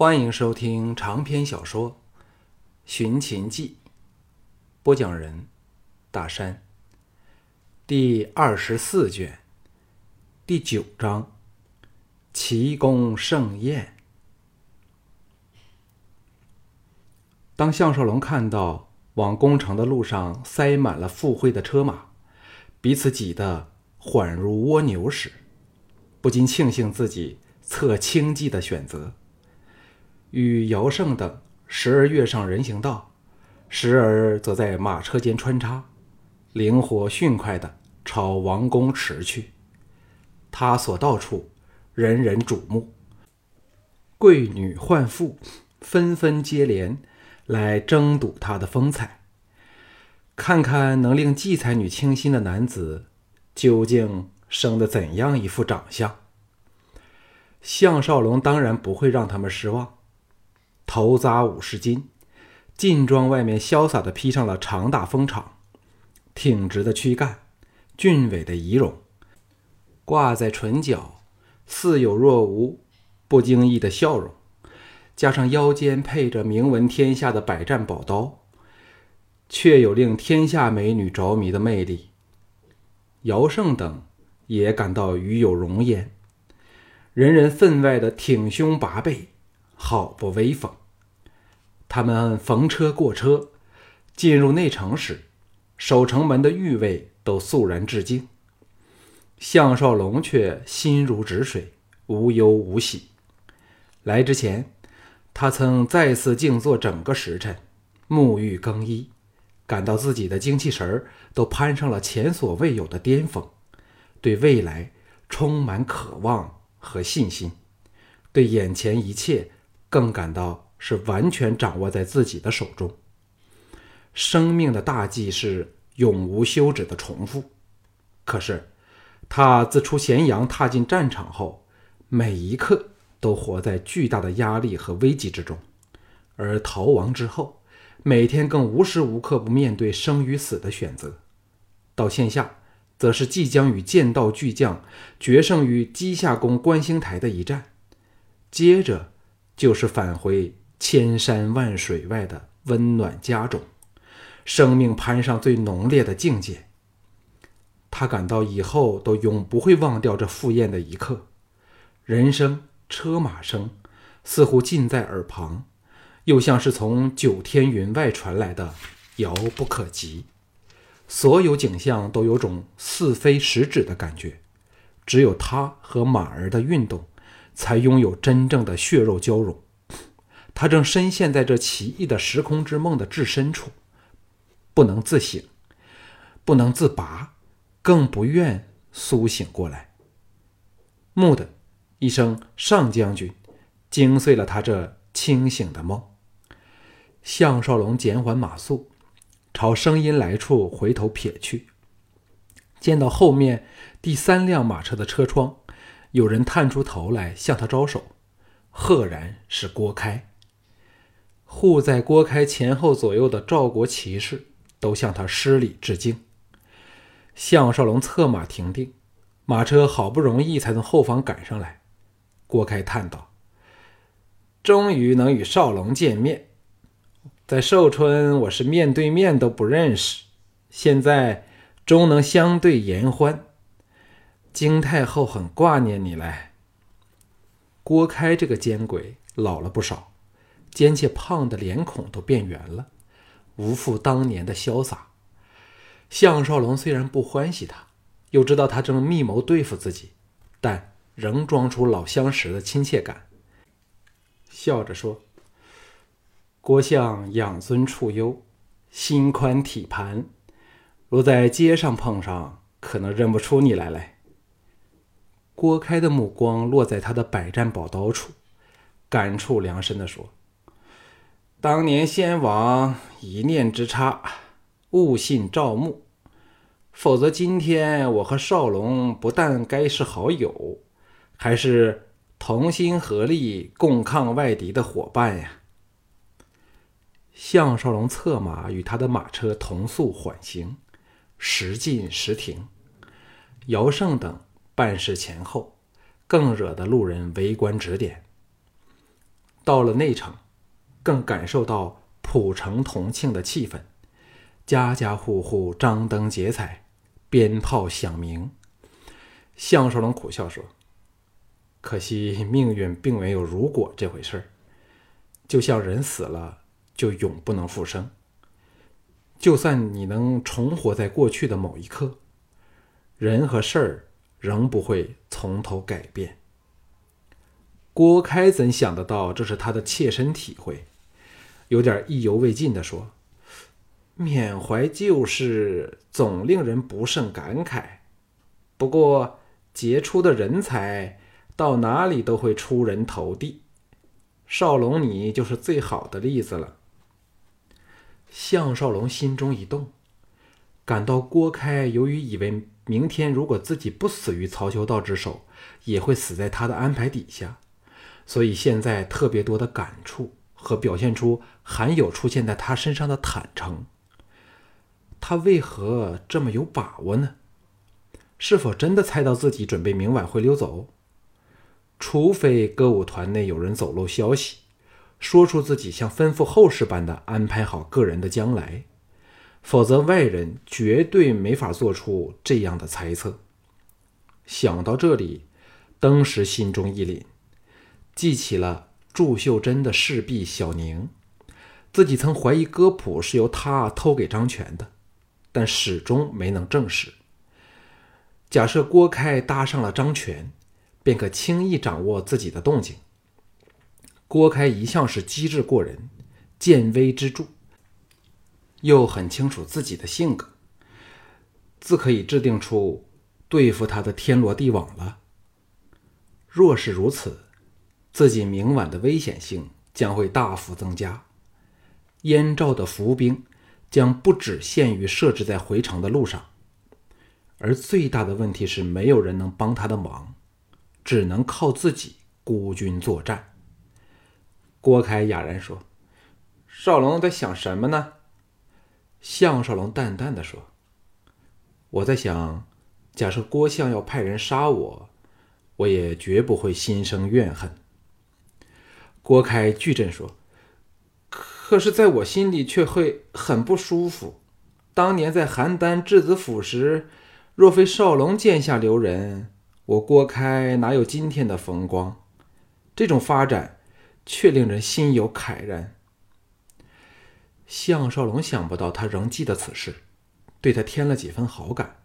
欢迎收听长篇小说《寻秦记》，播讲人：大山。第二十四卷，第九章：奇功盛宴。当项少龙看到往宫城的路上塞满了赴会的车马，彼此挤得缓如蜗牛时，不禁庆幸自己策轻骑的选择。与姚胜等时而跃上人行道，时而则在马车间穿插，灵活迅快地朝王宫驰去。他所到处，人人瞩目，贵女宦妇纷纷接连来争睹他的风采，看看能令季才女倾心的男子究竟生得怎样一副长相。项少龙当然不会让他们失望。头扎五十斤，劲装外面潇洒的披上了长大风氅，挺直的躯干，俊伟的仪容，挂在唇角，似有若无，不经意的笑容，加上腰间配着名闻天下的百战宝刀，却有令天下美女着迷的魅力。姚胜等也感到与有容焉，人人分外的挺胸拔背。好不威风！他们逢车过车，进入内城时，守城门的御卫都肃然致敬。项少龙却心如止水，无忧无喜。来之前，他曾再次静坐整个时辰，沐浴更衣，感到自己的精气神儿都攀上了前所未有的巅峰，对未来充满渴望和信心，对眼前一切。更感到是完全掌握在自己的手中。生命的大计是永无休止的重复。可是，他自出咸阳踏进战场后，每一刻都活在巨大的压力和危机之中；而逃亡之后，每天更无时无刻不面对生与死的选择。到线下，则是即将与剑道巨将决胜于稷下宫观星台的一战，接着。就是返回千山万水外的温暖家中，生命攀上最浓烈的境界。他感到以后都永不会忘掉这赴宴的一刻。人声、车马声似乎近在耳旁，又像是从九天云外传来的，遥不可及。所有景象都有种似非实指的感觉，只有他和马儿的运动。才拥有真正的血肉交融。他正深陷在这奇异的时空之梦的至深处，不能自省，不能自拔，更不愿苏醒过来。蓦的一声“上将军”，惊碎了他这清醒的梦。项少龙减缓马速，朝声音来处回头瞥去，见到后面第三辆马车的车窗。有人探出头来向他招手，赫然是郭开。护在郭开前后左右的赵国骑士都向他施礼致敬。项少龙策马停定，马车好不容易才从后方赶上来。郭开叹道：“终于能与少龙见面，在寿春我是面对面都不认识，现在终能相对言欢。”金太后很挂念你嘞。郭开这个奸鬼老了不少，奸且胖的脸孔都变圆了，无复当年的潇洒。项少龙虽然不欢喜他，又知道他正密谋对付自己，但仍装出老相识的亲切感，笑着说：“郭相养尊处优，心宽体盘，若在街上碰上，可能认不出你来嘞。”郭开的目光落在他的百战宝刀处，感触良深地说：“当年先王一念之差，误信赵牧，否则今天我和少龙不但该是好友，还是同心合力共抗外敌的伙伴呀。”项少龙策马与他的马车同速缓行，时进时停，姚胜等。办事前后，更惹得路人围观指点。到了内城，更感受到普城同庆的气氛，家家户户张灯结彩，鞭炮响鸣。项少龙苦笑说：“可惜命运并没有如果这回事儿，就像人死了就永不能复生。就算你能重活在过去的某一刻，人和事儿仍不会从头改变。”郭开怎想得到这是他的切身体会？有点意犹未尽地说：“缅怀旧事，总令人不胜感慨。不过，杰出的人才到哪里都会出人头地，少龙你就是最好的例子了。”项少龙心中一动，感到郭开由于以为明天如果自己不死于曹修道之手，也会死在他的安排底下。所以现在特别多的感触和表现出罕有出现在他身上的坦诚。他为何这么有把握呢？是否真的猜到自己准备明晚会溜走？除非歌舞团内有人走漏消息，说出自己像吩咐后事般的安排好个人的将来，否则外人绝对没法做出这样的猜测。想到这里，登时心中一凛。记起了祝秀珍的侍婢小宁，自己曾怀疑歌谱是由他偷给张全的，但始终没能证实。假设郭开搭上了张全，便可轻易掌握自己的动静。郭开一向是机智过人，见微知著，又很清楚自己的性格，自可以制定出对付他的天罗地网了。若是如此，自己明晚的危险性将会大幅增加，燕赵的伏兵将不只限于设置在回城的路上，而最大的问题是没有人能帮他的忙，只能靠自己孤军作战。郭开哑然说：“少龙在想什么呢？”项少龙淡淡的说：“我在想，假设郭相要派人杀我，我也绝不会心生怨恨。”郭开巨震说：“可是，在我心里却会很不舒服。当年在邯郸质子府时，若非少龙剑下留人，我郭开哪有今天的风光？这种发展，却令人心有慨然。”项少龙想不到他仍记得此事，对他添了几分好感，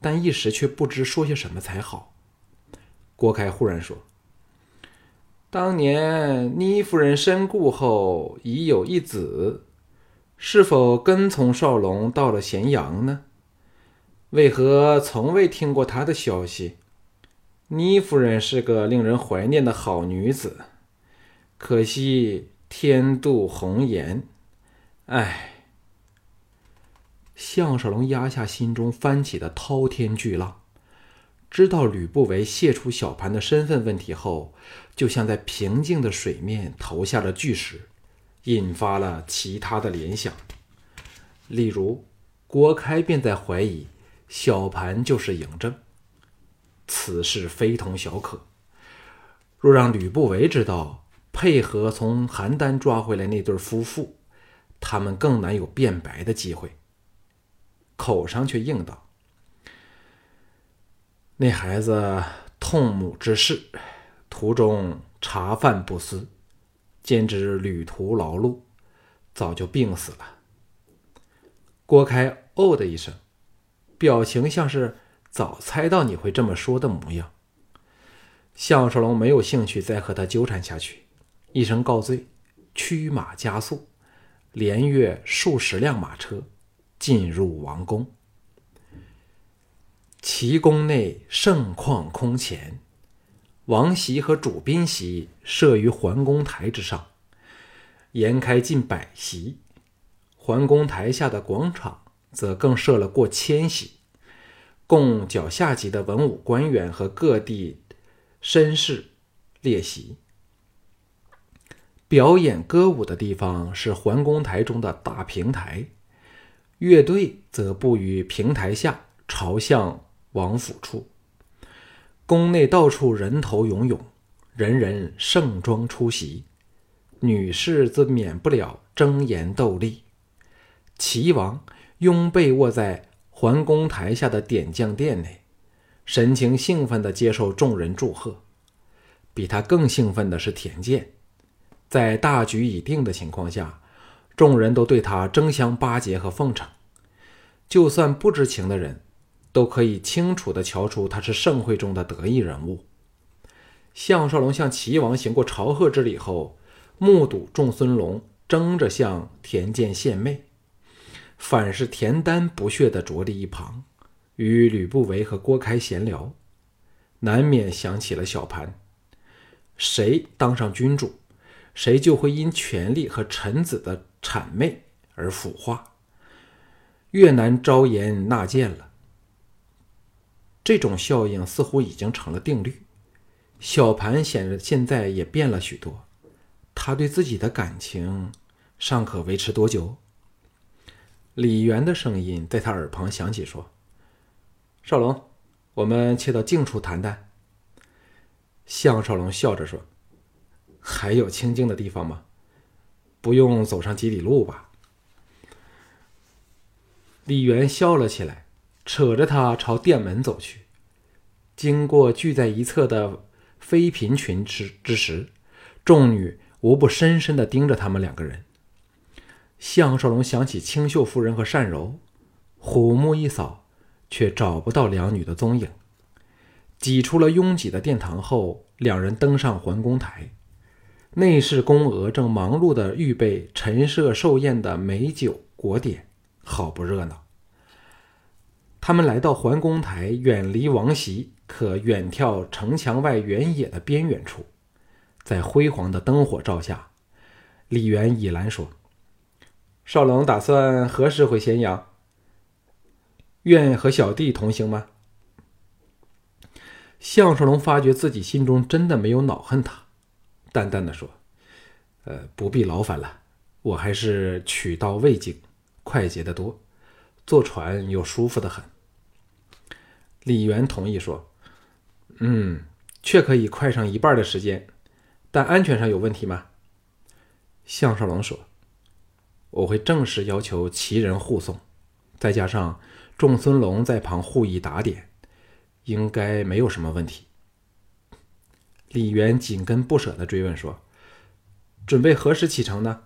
但一时却不知说些什么才好。郭开忽然说。当年倪夫人身故后，已有一子，是否跟从少龙到了咸阳呢？为何从未听过他的消息？倪夫人是个令人怀念的好女子，可惜天妒红颜。唉，项少龙压下心中翻起的滔天巨浪。知道吕不韦泄出小盘的身份问题后，就像在平静的水面投下了巨石，引发了其他的联想。例如，郭开便在怀疑小盘就是嬴政，此事非同小可。若让吕不韦知道配合从邯郸抓回来那对夫妇，他们更难有辩白的机会。口上却应道。那孩子痛母之事，途中茶饭不思，兼之旅途劳碌，早就病死了。郭开哦的一声，表情像是早猜到你会这么说的模样。项少龙没有兴趣再和他纠缠下去，一声告罪，驱马加速，连跃数十辆马车，进入王宫。齐宫内盛况空前，王席和主宾席设于桓公台之上，延开近百席。桓公台下的广场则更设了过千席，供脚下级的文武官员和各地绅士列席。表演歌舞的地方是桓公台中的大平台，乐队则布于平台下，朝向。王府处，宫内到处人头涌涌，人人盛装出席，女士则免不了争妍斗丽。齐王拥被卧在桓公台下的点将殿内，神情兴奋地接受众人祝贺。比他更兴奋的是田健，在大局已定的情况下，众人都对他争相巴结和奉承。就算不知情的人，都可以清楚地瞧出他是盛会中的得意人物。项少龙向齐王行过朝贺之礼后，目睹众孙龙争着向田健献媚。反是田丹不屑地着立一旁，与吕不韦和郭开闲聊，难免想起了小盘。谁当上君主，谁就会因权力和臣子的谄媚而腐化，越难招颜纳谏了。这种效应似乎已经成了定律。小盘显然现在也变了许多，他对自己的感情尚可维持多久？李元的声音在他耳旁响起，说：“少龙，我们切到静处谈谈。”项少龙笑着说：“还有清静的地方吗？不用走上几里路吧？”李元笑了起来，扯着他朝殿门走去。经过聚在一侧的妃嫔群之之时，众女无不深深的盯着他们两个人。项少龙想起清秀夫人和单柔，虎目一扫，却找不到两女的踪影。挤出了拥挤的殿堂后，两人登上桓公台。内侍宫娥正忙碌地预备陈设寿宴的美酒果点，好不热闹。他们来到桓公台，远离王席，可远眺城墙外原野的边远处，在辉煌的灯火照下，李元倚栏说。少龙打算何时回咸阳？愿和小弟同行吗？项少龙发觉自己心中真的没有恼恨他，淡淡的说：“呃，不必劳烦了，我还是取道未经，快捷的多，坐船又舒服的很。”李元同意说：“嗯，却可以快上一半的时间，但安全上有问题吗？”项少龙说。我会正式要求齐人护送，再加上众孙龙在旁护翼打点，应该没有什么问题。李渊紧跟不舍地追问说：“准备何时启程呢？”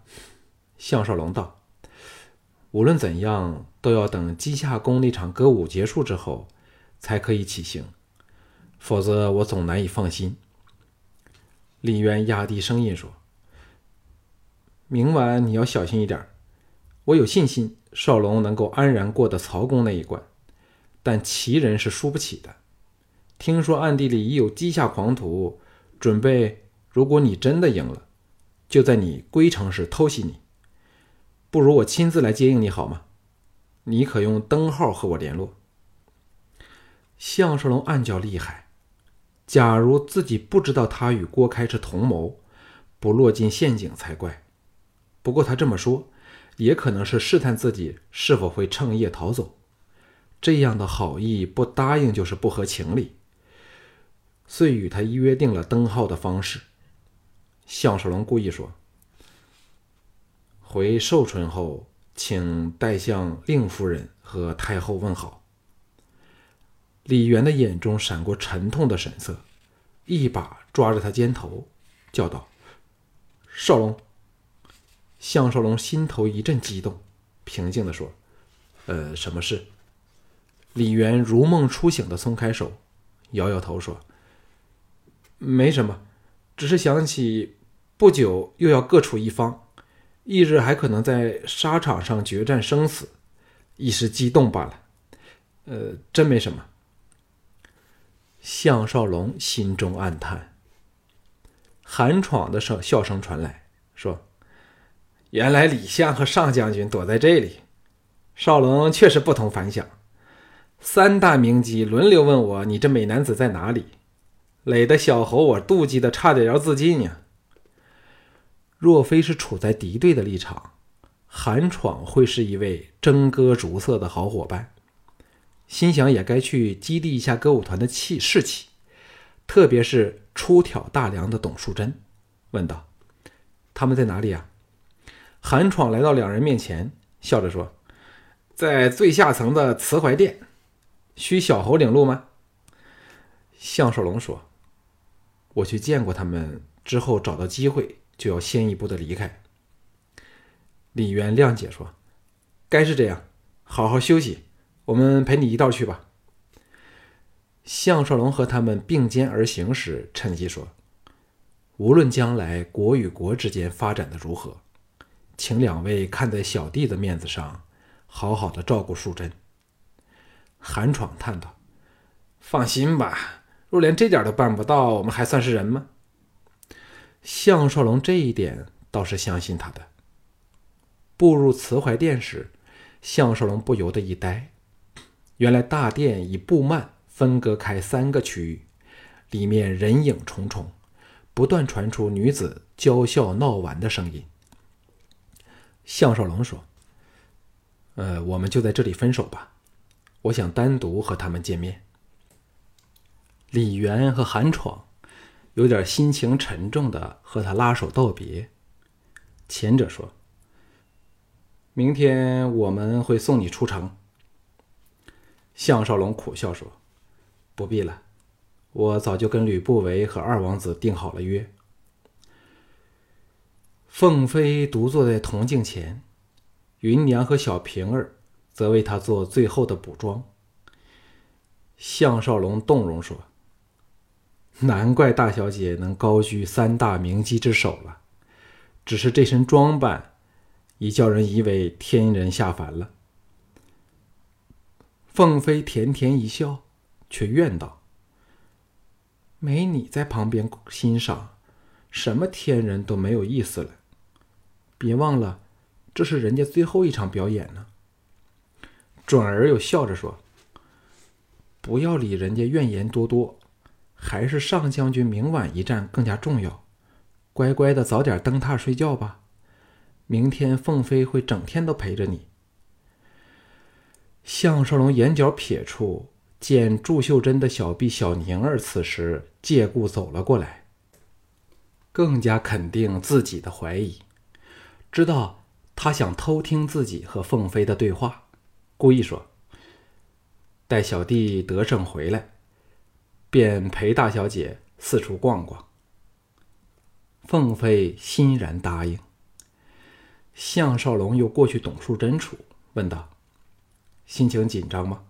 项少龙道：“无论怎样，都要等稷下宫那场歌舞结束之后，才可以起行，否则我总难以放心。”李渊压低声音说：“明晚你要小心一点。”我有信心，少龙能够安然过得曹公那一关，但齐人是输不起的。听说暗地里已有稷下狂徒准备，如果你真的赢了，就在你归城时偷袭你。不如我亲自来接应你好吗？你可用灯号和我联络。项少龙暗叫厉害，假如自己不知道他与郭开是同谋，不落进陷阱才怪。不过他这么说。也可能是试探自己是否会趁夜逃走，这样的好意不答应就是不合情理，遂与他约定了登号的方式。项少龙故意说：“回寿春后，请代向令夫人和太后问好。”李元的眼中闪过沉痛的神色，一把抓着他肩头，叫道：“少龙！”项少龙心头一阵激动，平静地说：“呃，什么事？”李元如梦初醒的松开手，摇摇头说：“没什么，只是想起不久又要各处一方，翌日还可能在沙场上决战生死，一时激动罢了。呃，真没什么。”项少龙心中暗叹。韩闯的声笑声传来，说。原来李相和上将军躲在这里，少龙确实不同凡响。三大名妓轮流问我：“你这美男子在哪里？”累得小猴我妒忌的差点要自尽呀。若非是处在敌对的立场，韩闯会是一位争歌逐色的好伙伴。心想也该去激励一下歌舞团的气士气，特别是出挑大梁的董淑贞，问道。他们在哪里呀？韩闯来到两人面前，笑着说：“在最下层的慈怀殿，需小侯领路吗？”项少龙说：“我去见过他们之后，找到机会就要先一步的离开。”李渊谅解说：“该是这样，好好休息，我们陪你一道去吧。”项少龙和他们并肩而行时，趁机说：“无论将来国与国之间发展的如何，请两位看在小弟的面子上，好好的照顾淑珍。”韩闯叹道：“放心吧，若连这点都办不到，我们还算是人吗？”项少龙这一点倒是相信他的。步入慈怀殿时，项少龙不由得一呆，原来大殿以布幔。分割开三个区域，里面人影重重，不断传出女子娇笑闹玩的声音。项少龙说：“呃，我们就在这里分手吧，我想单独和他们见面。”李元和韩闯有点心情沉重的和他拉手道别。前者说：“明天我们会送你出城。”项少龙苦笑说。不必了，我早就跟吕不韦和二王子定好了约。凤飞独坐在铜镜前，芸娘和小平儿则为他做最后的补妆。项少龙动容说：“难怪大小姐能高居三大名妓之首了，只是这身装扮，已叫人以为天人下凡了。”凤飞甜甜一笑。却怨道：“没你在旁边欣赏，什么天人都没有意思了。别忘了，这是人家最后一场表演呢。”转而又笑着说：“不要理人家怨言多多，还是上将军明晚一战更加重要。乖乖的早点登榻睡觉吧，明天凤飞会整天都陪着你。”项少龙眼角瞥处。见祝秀珍的小婢小宁儿此时借故走了过来，更加肯定自己的怀疑，知道他想偷听自己和凤飞的对话，故意说：“待小弟得胜回来，便陪大小姐四处逛逛。”凤飞欣然答应。项少龙又过去董淑贞处，问道：“心情紧张吗？”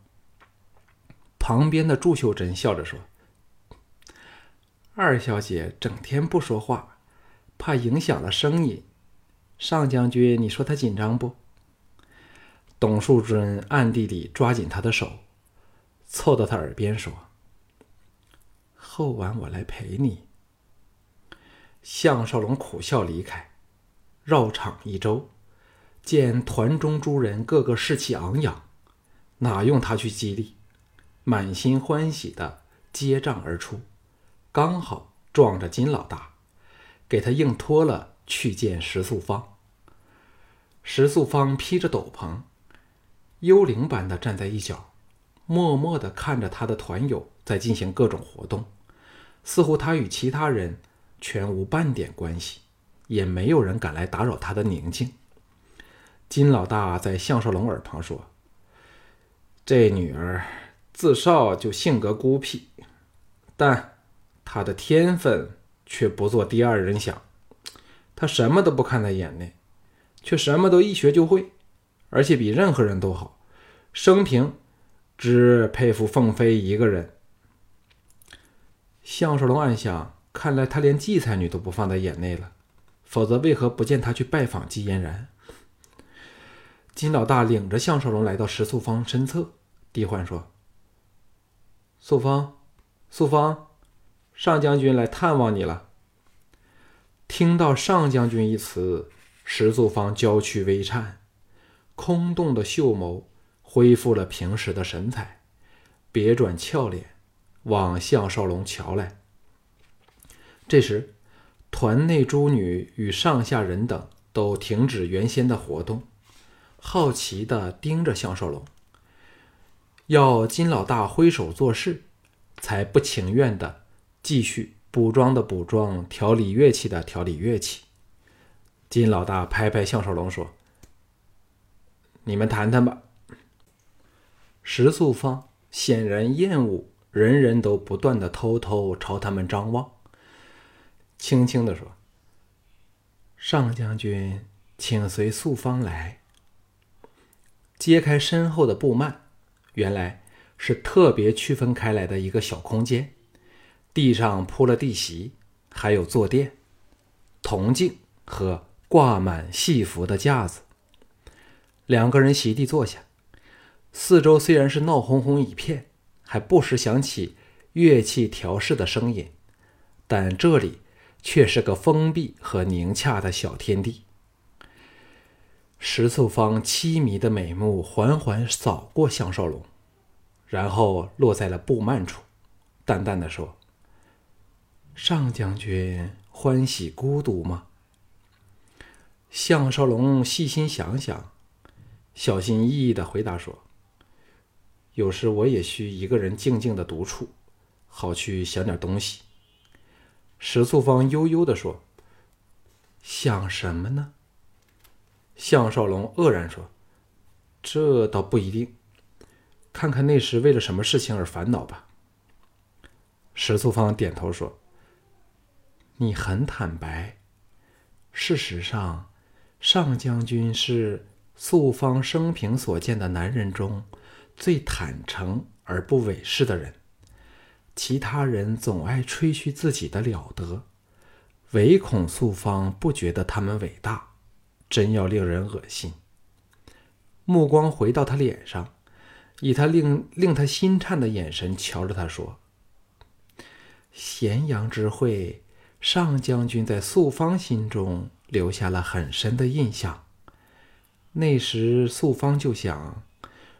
旁边的祝秀珍笑着说：“二小姐整天不说话，怕影响了生意。上将军，你说她紧张不？”董树珍暗地里抓紧她的手，凑到她耳边说：“后晚我来陪你。”项少龙苦笑离开，绕场一周，见团中诸人个个士气昂扬，哪用他去激励？满心欢喜的接账而出，刚好撞着金老大，给他硬拖了去见石素芳。石素芳披着斗篷，幽灵般的站在一角，默默的看着他的团友在进行各种活动，似乎他与其他人全无半点关系，也没有人敢来打扰他的宁静。金老大在项少龙耳旁说：“这女儿。”自少就性格孤僻，但她的天分却不做第二人想。她什么都不看在眼内，却什么都一学就会，而且比任何人都好。生平只佩服凤飞一个人。项少龙暗想：看来他连季才女都不放在眼内了，否则为何不见他去拜访季嫣然？金老大领着项少龙来到石素芳身侧，低唤说。素芳，素芳，上将军来探望你了。听到“上将军”一词，石素芳娇躯微颤，空洞的秀眸恢复了平时的神采，别转俏脸往项少龙瞧来。这时，团内诸女与上下人等都停止原先的活动，好奇地盯着项少龙。要金老大挥手做事，才不情愿的继续补妆的补妆，调理乐器的调理乐器。金老大拍拍项少龙说：“你们谈谈吧。”石素芳显然厌恶人人都不断的偷偷朝他们张望，轻轻的说：“上将军，请随素芳来。”揭开身后的布幔，原来是特别区分开来的一个小空间，地上铺了地席，还有坐垫、铜镜和挂满戏服的架子。两个人席地坐下，四周虽然是闹哄哄一片，还不时响起乐器调试的声音，但这里却是个封闭和宁洽的小天地。石素芳凄迷的美目缓缓扫过项少龙，然后落在了布幔处，淡淡的说：“上将军欢喜孤独吗？”项少龙细心想想，小心翼翼的回答说：“有时我也需一个人静静的独处，好去想点东西。”石素芳悠悠的说：“想什么呢？”项少龙愕然说：“这倒不一定，看看那时为了什么事情而烦恼吧。”石素芳点头说：“你很坦白。事实上，上将军是素芳生平所见的男人中最坦诚而不伪饰的人。其他人总爱吹嘘自己的了得，唯恐素芳不觉得他们伟大。”真要令人恶心。目光回到他脸上，以他令令他心颤的眼神瞧着他说：“咸阳之会，上将军在素芳心中留下了很深的印象。那时素芳就想，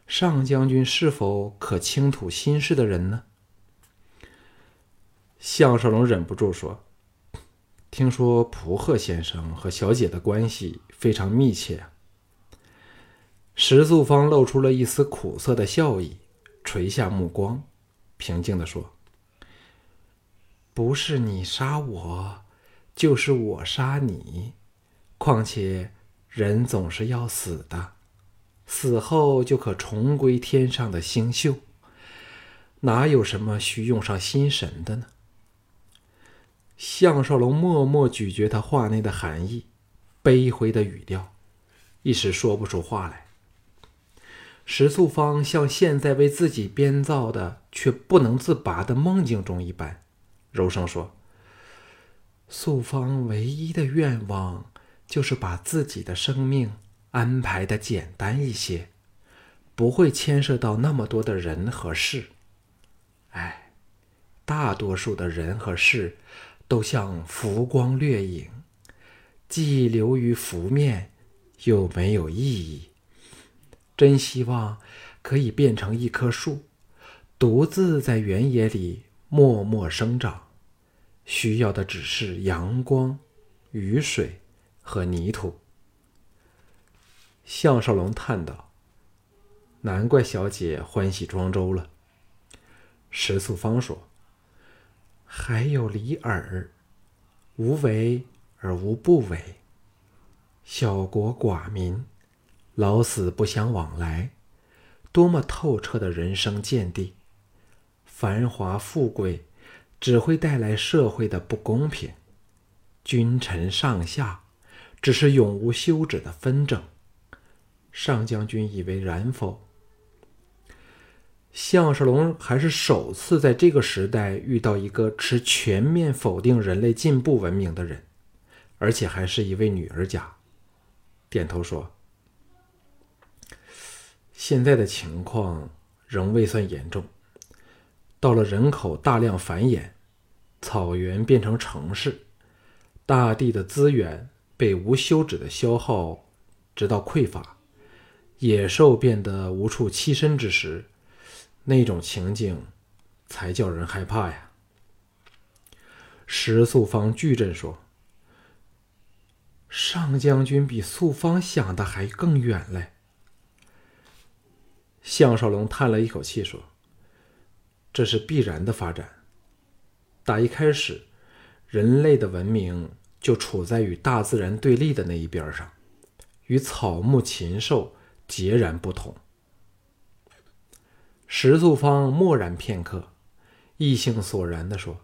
上将军是否可倾吐心事的人呢？”项少龙忍不住说。听说蒲鹤先生和小姐的关系非常密切。石素芳露出了一丝苦涩的笑意，垂下目光，平静的说：“不是你杀我，就是我杀你。况且人总是要死的，死后就可重归天上的星宿，哪有什么需用上心神的呢？”项少龙默默咀嚼他话内的含义，悲灰的语调，一时说不出话来。石素芳像现在为自己编造的却不能自拔的梦境中一般，柔声说：“素芳唯一的愿望，就是把自己的生命安排的简单一些，不会牵涉到那么多的人和事。哎，大多数的人和事。”都像浮光掠影，既流于浮面，又没有意义。真希望可以变成一棵树，独自在原野里默默生长，需要的只是阳光、雨水和泥土。项少龙叹道：“难怪小姐欢喜庄周了。”石素芳说。还有李耳，无为而无不为。小国寡民，老死不相往来，多么透彻的人生见地！繁华富贵只会带来社会的不公平，君臣上下只是永无休止的纷争。上将军以为然否？项少龙还是首次在这个时代遇到一个持全面否定人类进步文明的人，而且还是一位女儿家。点头说：“现在的情况仍未算严重。到了人口大量繁衍，草原变成城市，大地的资源被无休止的消耗，直到匮乏，野兽变得无处栖身之时。”那种情景，才叫人害怕呀！石素芳巨震说：“上将军比素芳想的还更远嘞。”项少龙叹了一口气说：“这是必然的发展。打一开始，人类的文明就处在与大自然对立的那一边上，与草木禽兽截然不同。石素芳默然片刻，意兴索然地说：“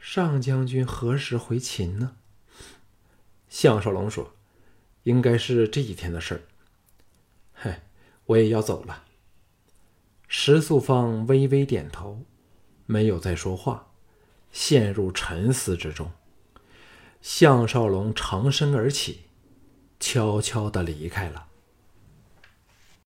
上将军何时回秦呢？”项少龙说：“应该是这几天的事儿。”“嗨，我也要走了。”石素芳微微点头，没有再说话。陷入沉思之中，项少龙长身而起，悄悄的离开了。